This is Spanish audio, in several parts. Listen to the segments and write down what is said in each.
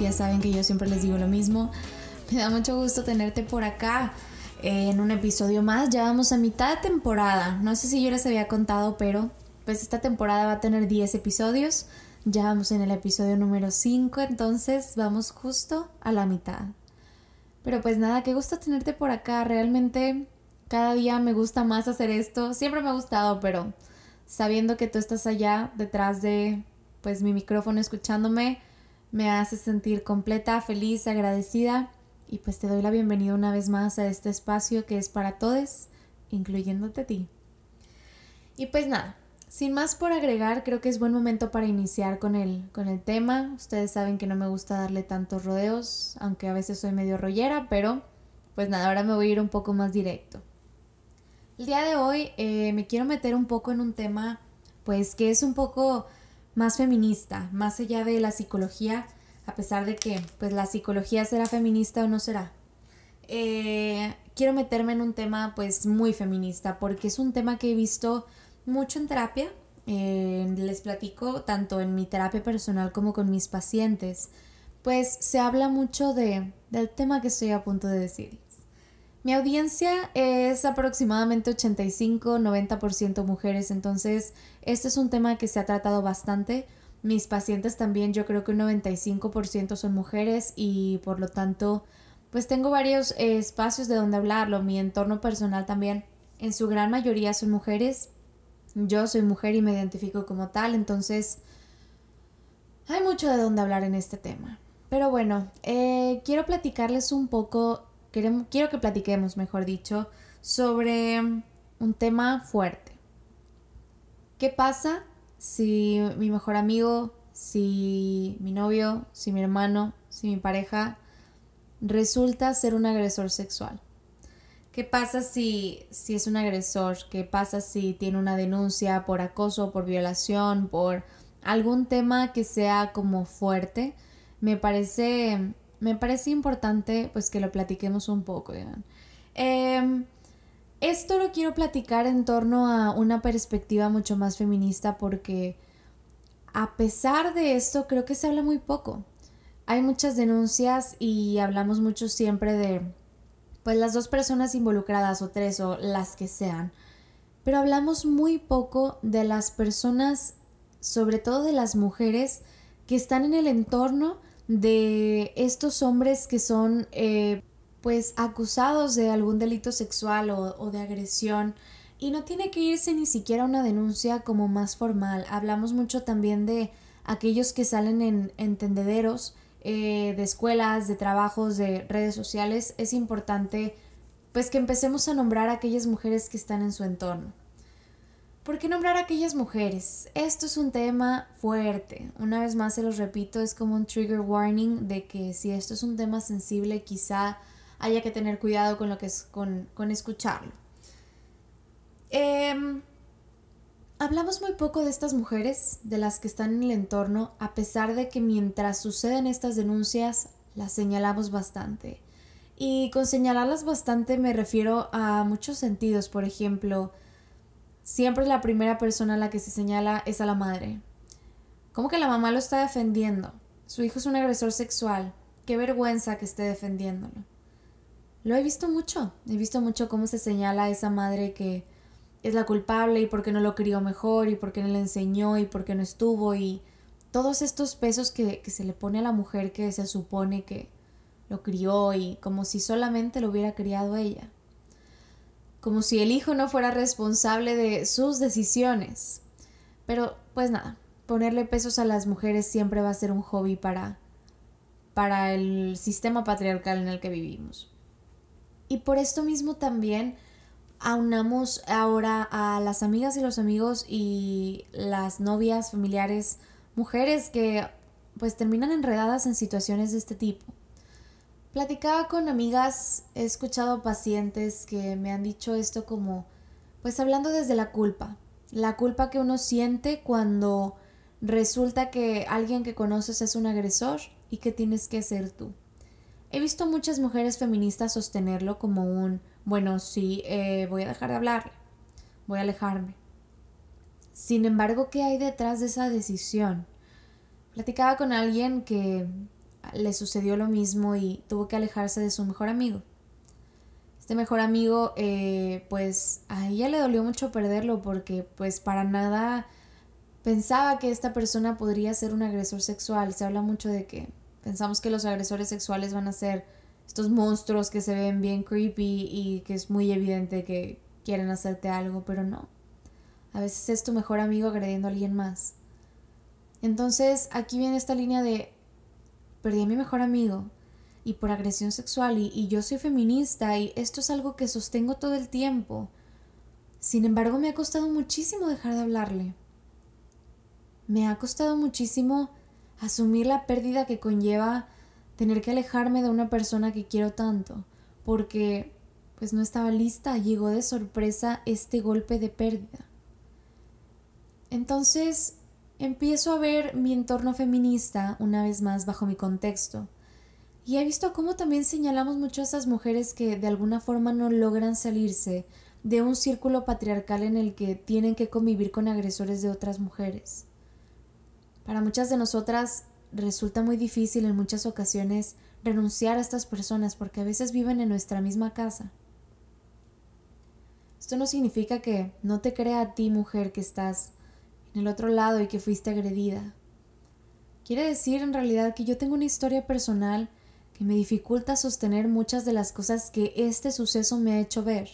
ya saben que yo siempre les digo lo mismo. Me da mucho gusto tenerte por acá en un episodio más. Ya vamos a mitad de temporada. No sé si yo les había contado, pero pues esta temporada va a tener 10 episodios. Ya vamos en el episodio número 5, entonces vamos justo a la mitad. Pero pues nada, qué gusto tenerte por acá. Realmente cada día me gusta más hacer esto. Siempre me ha gustado, pero sabiendo que tú estás allá detrás de pues mi micrófono escuchándome, me hace sentir completa, feliz, agradecida y pues te doy la bienvenida una vez más a este espacio que es para todos, incluyéndote a ti. Y pues nada, sin más por agregar, creo que es buen momento para iniciar con el, con el tema. Ustedes saben que no me gusta darle tantos rodeos, aunque a veces soy medio rollera, pero pues nada, ahora me voy a ir un poco más directo. El día de hoy eh, me quiero meter un poco en un tema pues que es un poco más feminista, más allá de la psicología, a pesar de que pues la psicología será feminista o no será. Eh, quiero meterme en un tema pues muy feminista porque es un tema que he visto mucho en terapia. Eh, les platico tanto en mi terapia personal como con mis pacientes. Pues se habla mucho de, del tema que estoy a punto de decir. Mi audiencia es aproximadamente 85-90% mujeres, entonces este es un tema que se ha tratado bastante. Mis pacientes también, yo creo que un 95% son mujeres y por lo tanto, pues tengo varios eh, espacios de donde hablarlo. Mi entorno personal también, en su gran mayoría son mujeres. Yo soy mujer y me identifico como tal, entonces hay mucho de donde hablar en este tema. Pero bueno, eh, quiero platicarles un poco quiero que platiquemos, mejor dicho, sobre un tema fuerte. ¿Qué pasa si mi mejor amigo, si mi novio, si mi hermano, si mi pareja resulta ser un agresor sexual? ¿Qué pasa si, si es un agresor? ¿Qué pasa si tiene una denuncia por acoso, por violación, por algún tema que sea como fuerte? Me parece me parece importante pues que lo platiquemos un poco. Eh, esto lo quiero platicar en torno a una perspectiva mucho más feminista porque a pesar de esto creo que se habla muy poco. Hay muchas denuncias y hablamos mucho siempre de pues las dos personas involucradas o tres o las que sean. Pero hablamos muy poco de las personas, sobre todo de las mujeres que están en el entorno de estos hombres que son eh, pues acusados de algún delito sexual o, de agresión y no tiene que irse ni siquiera una denuncia como más formal. Hablamos mucho también de aquellos que salen en, entendederos eh, de escuelas, de trabajos, de redes sociales. Es importante pues que empecemos a nombrar a aquellas mujeres que están en su entorno. ¿Por qué nombrar a aquellas mujeres? Esto es un tema fuerte. Una vez más se los repito, es como un trigger warning de que si esto es un tema sensible, quizá haya que tener cuidado con lo que es con, escucharlo. Em, hablamos muy poco de estas mujeres, de las que están en el entorno, a pesar de que mientras suceden estas denuncias, las señalamos bastante. Y con señalarlas bastante me refiero a muchos sentidos, por ejemplo, siempre la primera persona a la que se señala es a la madre. ¿Cómo que la mamá lo está defendiendo? Su hijo es un agresor sexual. Qué vergüenza que esté defendiéndolo. Lo he visto mucho. He visto mucho cómo se señala a esa madre que es la culpable y por qué no lo crió mejor y por qué no le enseñó y por qué no estuvo y todos estos pesos que, que se le pone a la mujer que se supone que lo crió y como si solamente lo hubiera criado ella como si el hijo no fuera responsable de sus decisiones. Pero pues nada, ponerle pesos a las mujeres siempre va a ser un hobby para para el sistema patriarcal en el que vivimos. Y por esto mismo también aunamos ahora a las amigas y los amigos y las novias, familiares, mujeres que pues terminan enredadas en situaciones de este tipo. Platicaba con amigas, he escuchado pacientes que me han dicho esto como Pues hablando desde la culpa, la culpa que uno siente cuando resulta que alguien que conoces es un agresor y que tienes que ser tú. He visto muchas mujeres feministas sostenerlo como un, bueno, sí, eh, voy a dejar de hablarle, voy a alejarme. Sin embargo, ¿qué hay detrás de esa decisión? Platicaba con alguien que le sucedió lo mismo y tuvo que alejarse de su mejor amigo. Este mejor amigo, eh, pues a ella le dolió mucho perderlo porque pues para nada pensaba que esta persona podría ser un agresor sexual. Se habla mucho de que pensamos que los agresores sexuales van a ser estos monstruos que se ven bien creepy y que es muy evidente que quieren hacerte algo, pero no. A veces es tu mejor amigo agrediendo a alguien más. Entonces aquí viene esta línea de perdí a mi mejor amigo y por agresión sexual y, y yo soy feminista y esto es algo que sostengo todo el tiempo. Sin embargo, me ha costado muchísimo dejar de hablarle. Me ha costado muchísimo asumir la pérdida que conlleva tener que alejarme de una persona que quiero tanto, porque pues no estaba lista, llegó de sorpresa este golpe de pérdida. Entonces empiezo a ver mi entorno feminista una vez más bajo mi contexto. Y he visto cómo también señalamos mucho a esas mujeres que de alguna forma no logran salirse de un círculo patriarcal en el que tienen que convivir con agresores de otras mujeres. Para muchas de nosotras resulta muy difícil en muchas ocasiones renunciar a estas personas porque a veces viven en nuestra misma casa. Esto no significa que no te crea a ti, mujer, que estás en el otro lado y que fuiste agredida. Quiere decir en realidad que yo tengo una historia personal que me dificulta sostener muchas de las cosas que este suceso me ha hecho ver.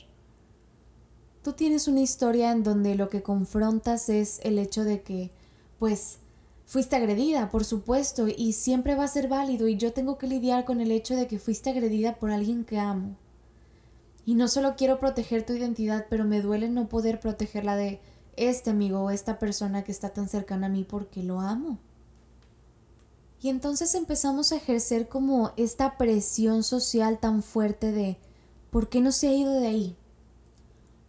Tú tienes una historia en donde lo que confrontas es el hecho de que, pues, fuiste agredida, por supuesto, y siempre va a ser válido y yo tengo que lidiar con el hecho de que fuiste agredida por alguien que amo. Y no solo quiero proteger tu identidad, pero me duele no poder protegerla de este amigo o esta persona que está tan cercana a mí porque lo amo. Y entonces empezamos a ejercer como esta presión social tan fuerte de ¿por qué no se ha ido de ahí?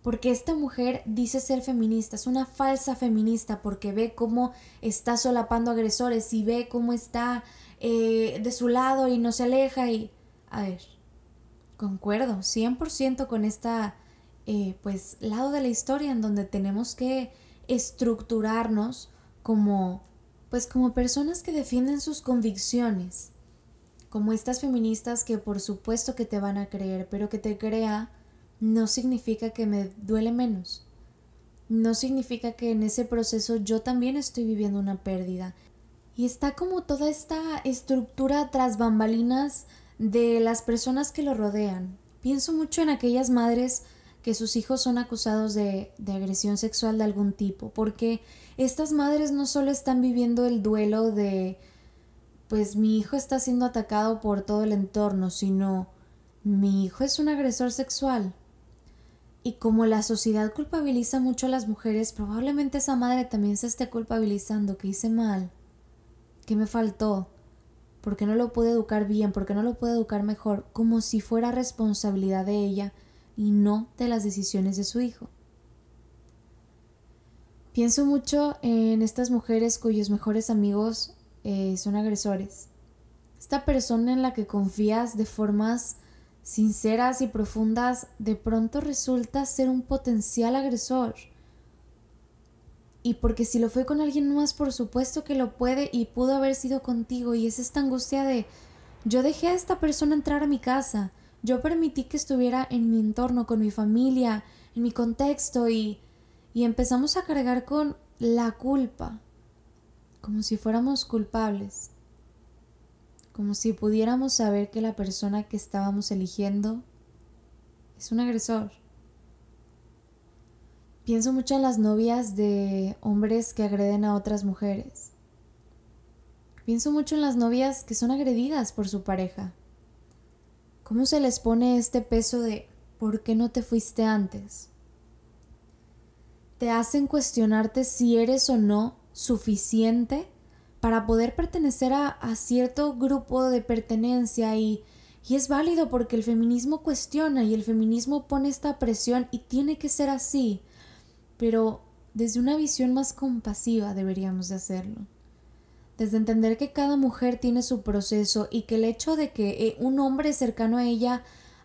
Porque esta mujer dice ser feminista, es una falsa feminista porque ve cómo está solapando agresores y ve cómo está eh, de su lado y no se aleja y... A ver, concuerdo 100% con esta eh, pues lado de la historia en donde tenemos que estructurarnos como pues como personas que defienden sus convicciones, como estas feministas que por supuesto que te van a creer, pero que te crea no significa que me duele menos. No significa que en ese proceso yo también estoy viviendo una pérdida. Y está como toda esta estructura tras bambalinas de las personas que lo rodean. Pienso mucho en aquellas madres que sus hijos son acusados de, de, agresión sexual de algún tipo, porque estas madres no solo están viviendo el duelo de, pues mi hijo está siendo atacado por todo el entorno, sino mi hijo es un agresor sexual. Y como la sociedad culpabiliza mucho a las mujeres, probablemente esa madre también se esté culpabilizando que hice mal, que me faltó, porque no lo pude educar bien, porque no lo pude educar mejor, como si fuera responsabilidad de ella y no de las decisiones de su hijo. Pienso mucho en estas mujeres cuyos mejores amigos eh, son agresores. Esta persona en la que confías de formas sinceras y profundas de pronto resulta ser un potencial agresor. Y porque si lo fue con alguien más, por supuesto que lo puede y pudo haber sido contigo. Y es esta angustia de yo dejé a esta persona entrar a mi casa yo permití que estuviera en mi entorno, con mi familia, en mi contexto y, y empezamos a cargar con la culpa, como si fuéramos culpables, como si pudiéramos saber que la persona que estábamos eligiendo es un agresor. Pienso mucho en las novias de hombres que agreden a otras mujeres. Pienso mucho en las novias que son agredidas por su pareja. ¿Cómo se les pone este peso de ¿por qué no te fuiste antes? Te hacen cuestionarte si eres o no suficiente para poder pertenecer a, cierto grupo de pertenencia y, es válido porque el feminismo cuestiona y el feminismo pone esta presión y tiene que ser así, pero desde una visión más compasiva deberíamos de hacerlo. Desde entender que cada mujer tiene su proceso y que el hecho de que eh, un hombre cercano a ella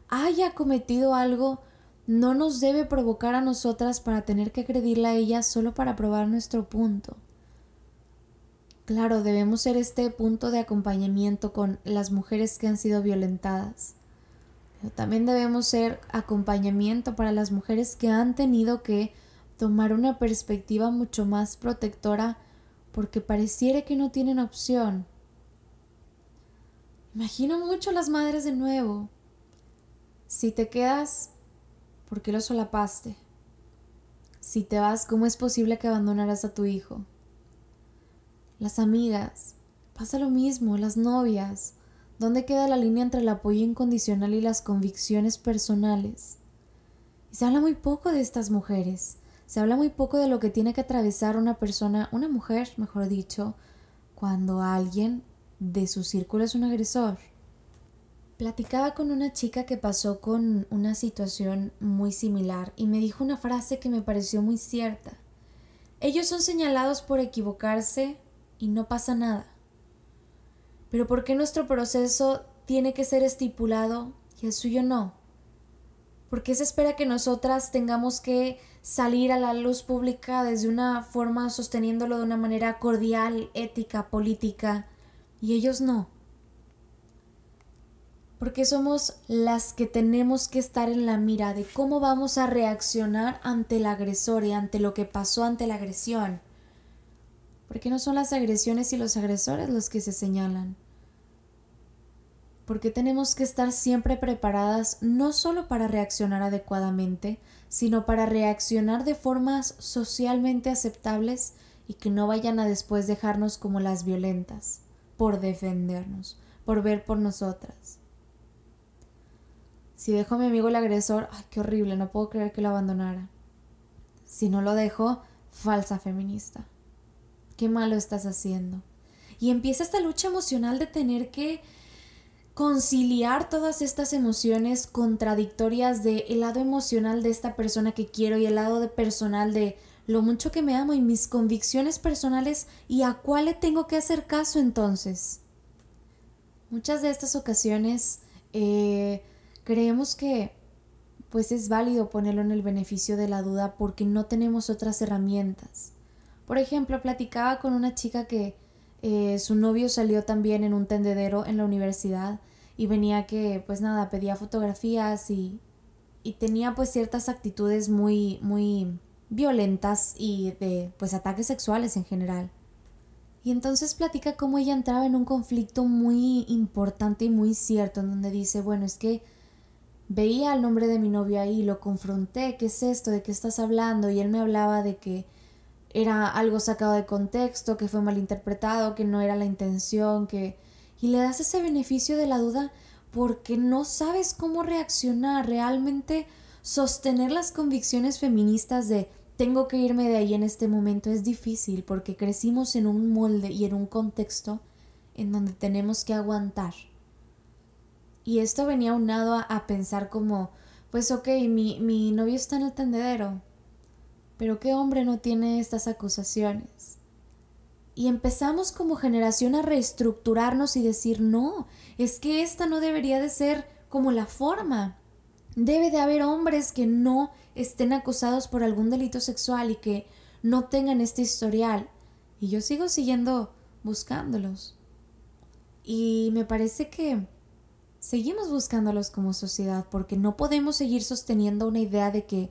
haya cometido algo no nos debe provocar a nosotras para tener que agredirla a ella solo para probar nuestro punto. Claro, debemos ser este punto de acompañamiento con las mujeres que han sido violentadas. Pero también debemos ser acompañamiento para las mujeres que han tenido que tomar una perspectiva mucho más protectora porque pareciera que no tienen opción. Imagino mucho las madres de nuevo. Si te quedas, ¿por qué lo solapaste? Si te vas, ¿cómo es posible que abandonaras a tu hijo? Las amigas, pasa lo mismo, las novias. ¿Dónde queda la línea entre el apoyo incondicional y las convicciones personales? Y se habla muy poco de estas mujeres. Se habla muy poco de lo que tiene que atravesar una persona, una mujer, mejor dicho, cuando alguien de su círculo es un agresor. Platicaba con una chica que pasó con una situación muy similar y me dijo una frase que me pareció muy cierta. Ellos son señalados por equivocarse y no pasa nada. Pero ¿por qué nuestro proceso tiene que ser estipulado y el suyo no? ¿Por qué se espera que nosotras tengamos que salir a la luz pública desde una forma sosteniéndolo de una manera cordial, ética, política, y ellos no? Porque somos las que tenemos que estar en la mira de cómo vamos a reaccionar ante el agresor y ante lo que pasó ante la agresión. Porque no son las agresiones y los agresores los que se señalan. Porque tenemos que estar siempre preparadas no solo para reaccionar adecuadamente, sino para reaccionar de formas socialmente aceptables y que no vayan a después dejarnos como las violentas, por defendernos, por ver por nosotras. Si dejo a mi amigo el agresor, ay, qué horrible, no puedo creer que lo abandonara. Si no lo dejo, falsa feminista qué malo estás haciendo. Y empieza esta lucha emocional de tener que conciliar todas estas emociones contradictorias de el lado emocional de esta persona que quiero y el lado de personal de lo mucho que me amo y mis convicciones personales y a cuál le tengo que hacer caso entonces. Muchas de estas ocasiones eh, creemos que pues es válido ponerlo en el beneficio de la duda porque no tenemos otras herramientas. Por ejemplo, platicaba con una chica que eh, su novio salió también en un tendedero en la universidad y venía que, pues nada, pedía fotografías y, y tenía pues ciertas actitudes muy, muy violentas y de pues ataques sexuales en general. Y entonces platica cómo ella entraba en un conflicto muy importante y muy cierto, en donde dice, bueno, es que veía el nombre de mi novio ahí, lo confronté, ¿qué es esto? ¿De qué estás hablando? Y él me hablaba de que era algo sacado de contexto, que fue malinterpretado, que no era la intención, que... Y le das ese beneficio de la duda porque no sabes cómo reaccionar, realmente sostener las convicciones feministas de tengo que irme de ahí en este momento es difícil porque crecimos en un molde y en un contexto en donde tenemos que aguantar. Y esto venía unado a, a pensar como, pues ok, mi, mi novio está en el tendedero, pero ¿qué hombre no tiene estas acusaciones? Y empezamos como generación a reestructurarnos y decir, no, es que esta no debería de ser como la forma. Debe de haber hombres que no estén acusados por algún delito sexual y que no tengan este historial. Y yo sigo siguiendo buscándolos. Y me parece que seguimos buscándolos como sociedad porque no podemos seguir sosteniendo una idea de que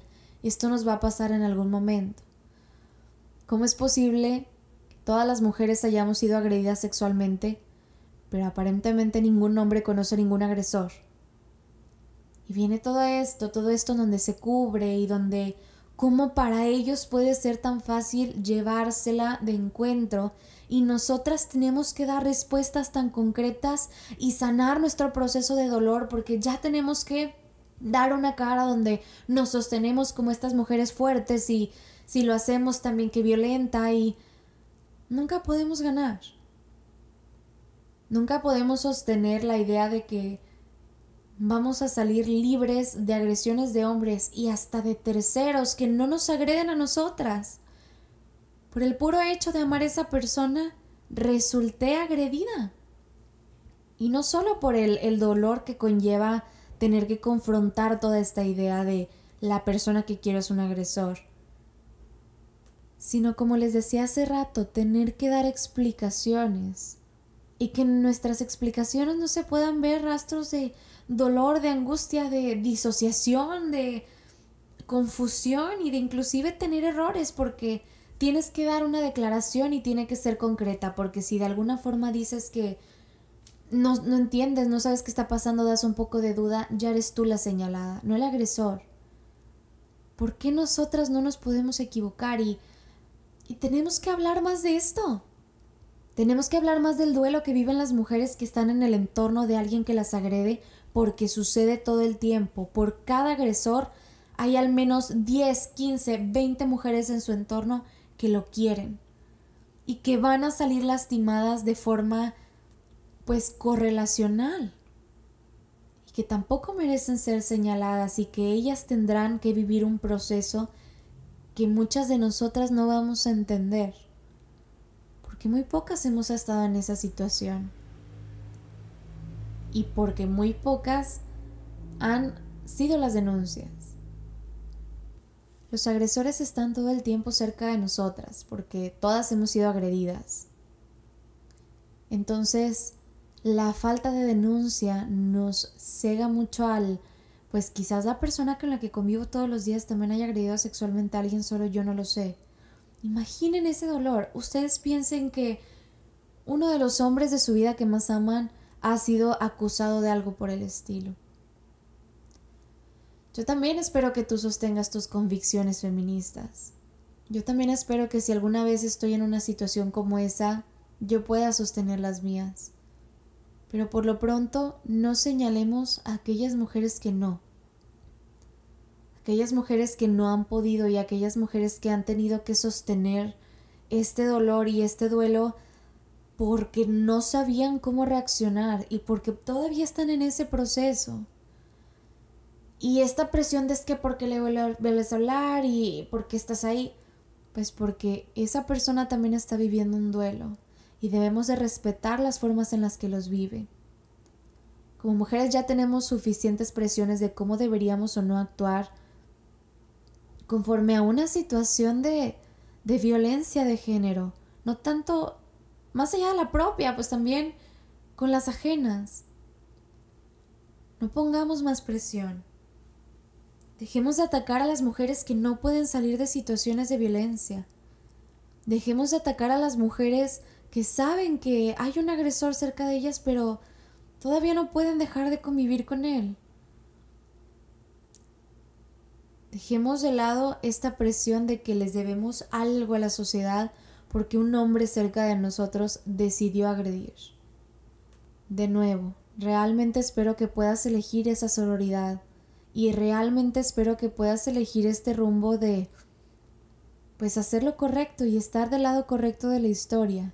esto nos va a pasar en algún momento. ¿Cómo es posible que todas las mujeres hayamos sido agredidas sexualmente, pero aparentemente ningún hombre conoce ningún agresor? Y viene todo esto, todo esto donde se cubre y donde cómo para ellos puede ser tan fácil llevársela de encuentro y nosotras tenemos que dar respuestas tan concretas y sanar nuestro proceso de dolor porque ya tenemos que dar una cara donde nos sostenemos como estas mujeres fuertes y si lo hacemos también que violenta y nunca podemos ganar. Nunca podemos sostener la idea de que vamos a salir libres de agresiones de hombres y hasta de terceros que no nos agreden a nosotras. Por el puro hecho de amar a esa persona, resulté agredida. Y no solo por el, el dolor que conlleva tener que confrontar toda esta idea de la persona que quiero es un agresor, sino como les decía hace rato, tener que dar explicaciones y que en nuestras explicaciones no se puedan ver rastros de dolor, de angustia, de disociación, de confusión y de inclusive tener errores porque tienes que dar una declaración y tiene que ser concreta porque si de alguna forma dices que no, no entiendes, no sabes qué está pasando, das un poco de duda, ya eres tú la señalada, no el agresor. ¿Por qué nosotras no nos podemos equivocar y, y tenemos que hablar más de esto? Tenemos que hablar más del duelo que viven las mujeres que están en el entorno de alguien que las agrede porque sucede todo el tiempo. Por cada agresor hay al menos 10, 15, 20 mujeres en su entorno que lo quieren y que van a salir lastimadas de forma pues correlacional y que tampoco merecen ser señaladas y que ellas tendrán que vivir un proceso que muchas de nosotras no vamos a entender porque muy pocas hemos estado en esa situación y porque muy pocas han sido las denuncias. Los agresores están todo el tiempo cerca de nosotras porque todas hemos sido agredidas. Entonces, la falta de denuncia nos cega mucho al, pues quizás la persona con la que convivo todos los días también haya agredido sexualmente a alguien, solo yo no lo sé. Imaginen ese dolor. Ustedes piensen que uno de los hombres de su vida que más aman ha sido acusado de algo por el estilo. Yo también espero que tú sostengas tus convicciones feministas. Yo también espero que si alguna vez estoy en una situación como esa, yo pueda sostener las mías. Pero por lo pronto no señalemos a aquellas mujeres que no. Aquellas mujeres que no han podido y aquellas mujeres que han tenido que sostener este dolor y este duelo porque no sabían cómo reaccionar y porque todavía están en ese proceso. Y esta presión de es que porque le vuelves a hablar y porque estás ahí, pues porque esa persona también está viviendo un duelo y debemos de respetar las formas en las que los vive. Como mujeres ya tenemos suficientes presiones de cómo deberíamos o no actuar conforme a una situación de, de violencia de género, no tanto más allá de la propia, pues también con las ajenas. No pongamos más presión. Dejemos de atacar a las mujeres que no pueden salir de situaciones de violencia. Dejemos de atacar a las mujeres que saben que hay un agresor cerca de ellas, pero todavía no pueden dejar de convivir con él. Dejemos de lado esta presión de que les debemos algo a la sociedad porque un hombre cerca de nosotros decidió agredir. De nuevo, realmente espero que puedas elegir esa sororidad y realmente espero que puedas elegir este rumbo de pues hacer lo correcto y estar del lado correcto de la historia.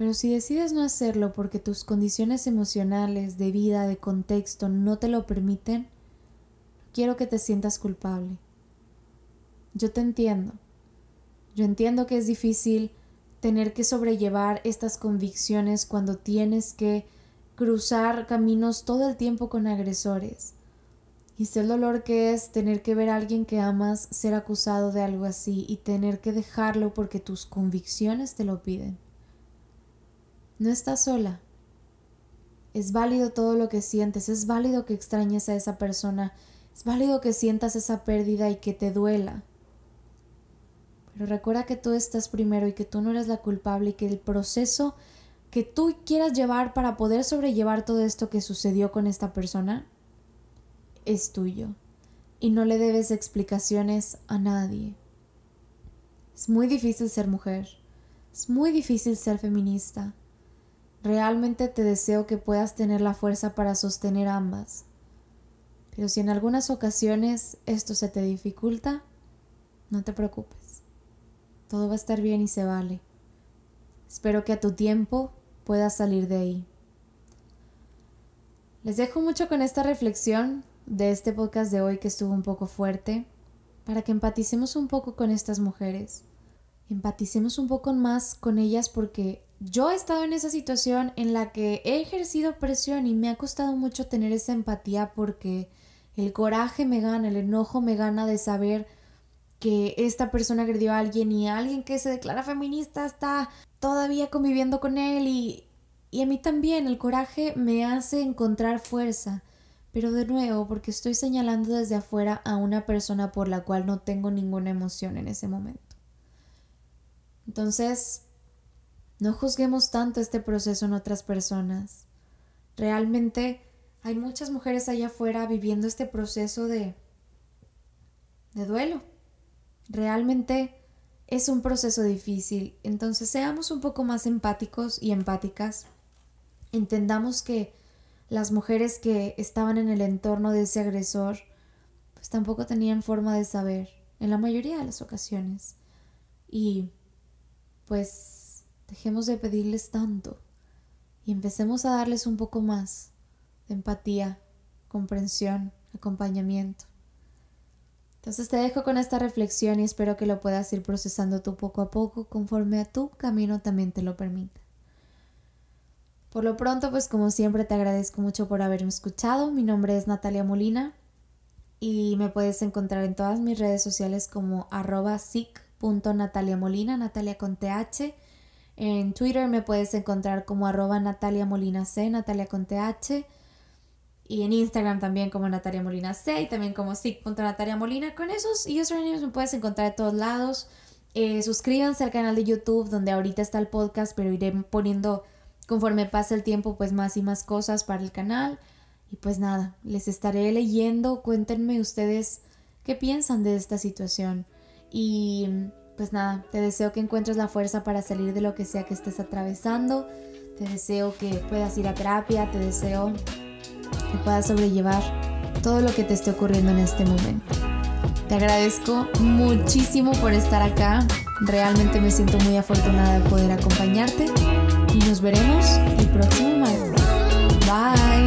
Pero si decides no hacerlo porque tus condiciones emocionales, de vida, de contexto no te lo permiten, quiero que te sientas culpable. Yo te entiendo. Yo entiendo que es difícil tener que sobrellevar estas convicciones cuando tienes que cruzar caminos todo el tiempo con agresores. Y sé el dolor que es tener que ver a alguien que amas ser acusado de algo así y tener que dejarlo porque tus convicciones te lo piden. No estás sola. Es válido todo lo que sientes, es válido que extrañes a esa persona, es válido que sientas esa pérdida y que te duela. Pero recuerda que tú estás primero y que tú no eres la culpable y que el proceso que tú quieras llevar para poder sobrellevar todo esto que sucedió con esta persona es tuyo y no le debes explicaciones a nadie. Es muy difícil ser mujer, es muy difícil ser feminista. Realmente te deseo que puedas tener la fuerza para sostener ambas. Pero si en algunas ocasiones esto se te dificulta, no te preocupes. Todo va a estar bien y se vale. Espero que a tu tiempo puedas salir de ahí. Les dejo mucho con esta reflexión de este podcast de hoy que estuvo un poco fuerte, para que empaticemos un poco con estas mujeres, empaticemos un poco más con ellas porque yo he estado en esa situación en la que he ejercido presión y me ha costado mucho tener esa empatía porque el coraje me gana, el enojo me gana de saber que esta persona agredió a alguien y alguien que se declara feminista está todavía conviviendo con él y, y a mí también el coraje me hace encontrar fuerza. Pero de nuevo, porque estoy señalando desde afuera a una persona por la cual no tengo ninguna emoción en ese momento. Entonces, no juzguemos tanto este proceso en otras personas. Realmente hay muchas mujeres allá afuera viviendo este proceso de de duelo. Realmente es un proceso difícil, entonces seamos un poco más empáticos y empáticas. Entendamos que las mujeres que estaban en el entorno de ese agresor pues tampoco tenían forma de saber en la mayoría de las ocasiones. Y pues dejemos de pedirles tanto y empecemos a darles un poco más de empatía, comprensión, acompañamiento. Entonces te dejo con esta reflexión y espero que lo puedas ir procesando tú poco a poco conforme a tu camino también te lo permita. Por lo pronto, pues como siempre te agradezco mucho por haberme escuchado. Mi nombre es Natalia Molina y me puedes encontrar en todas mis redes sociales como arroba Molina, Natalia con TH. En Twitter me puedes encontrar como arroba Natalia Molina C, Natalia con TH. Y en Instagram también como Natalia Molina C y también como Molina. Con esos usernames me puedes encontrar de todos lados. Eh, suscríbanse al canal de YouTube donde ahorita está el podcast, pero iré poniendo conforme pasa el tiempo pues más y más cosas para el canal. Y pues nada, les estaré leyendo, cuéntenme ustedes qué piensan de esta situación. Y pues nada, te deseo que encuentres la fuerza para salir de lo que sea que estés atravesando. Te deseo que puedas ir a terapia, te deseo que puedas sobrellevar todo lo que te esté ocurriendo en este momento. Te agradezco muchísimo por estar acá. Realmente me siento muy afortunada de poder acompañarte y nos veremos el próximo martes. Bye.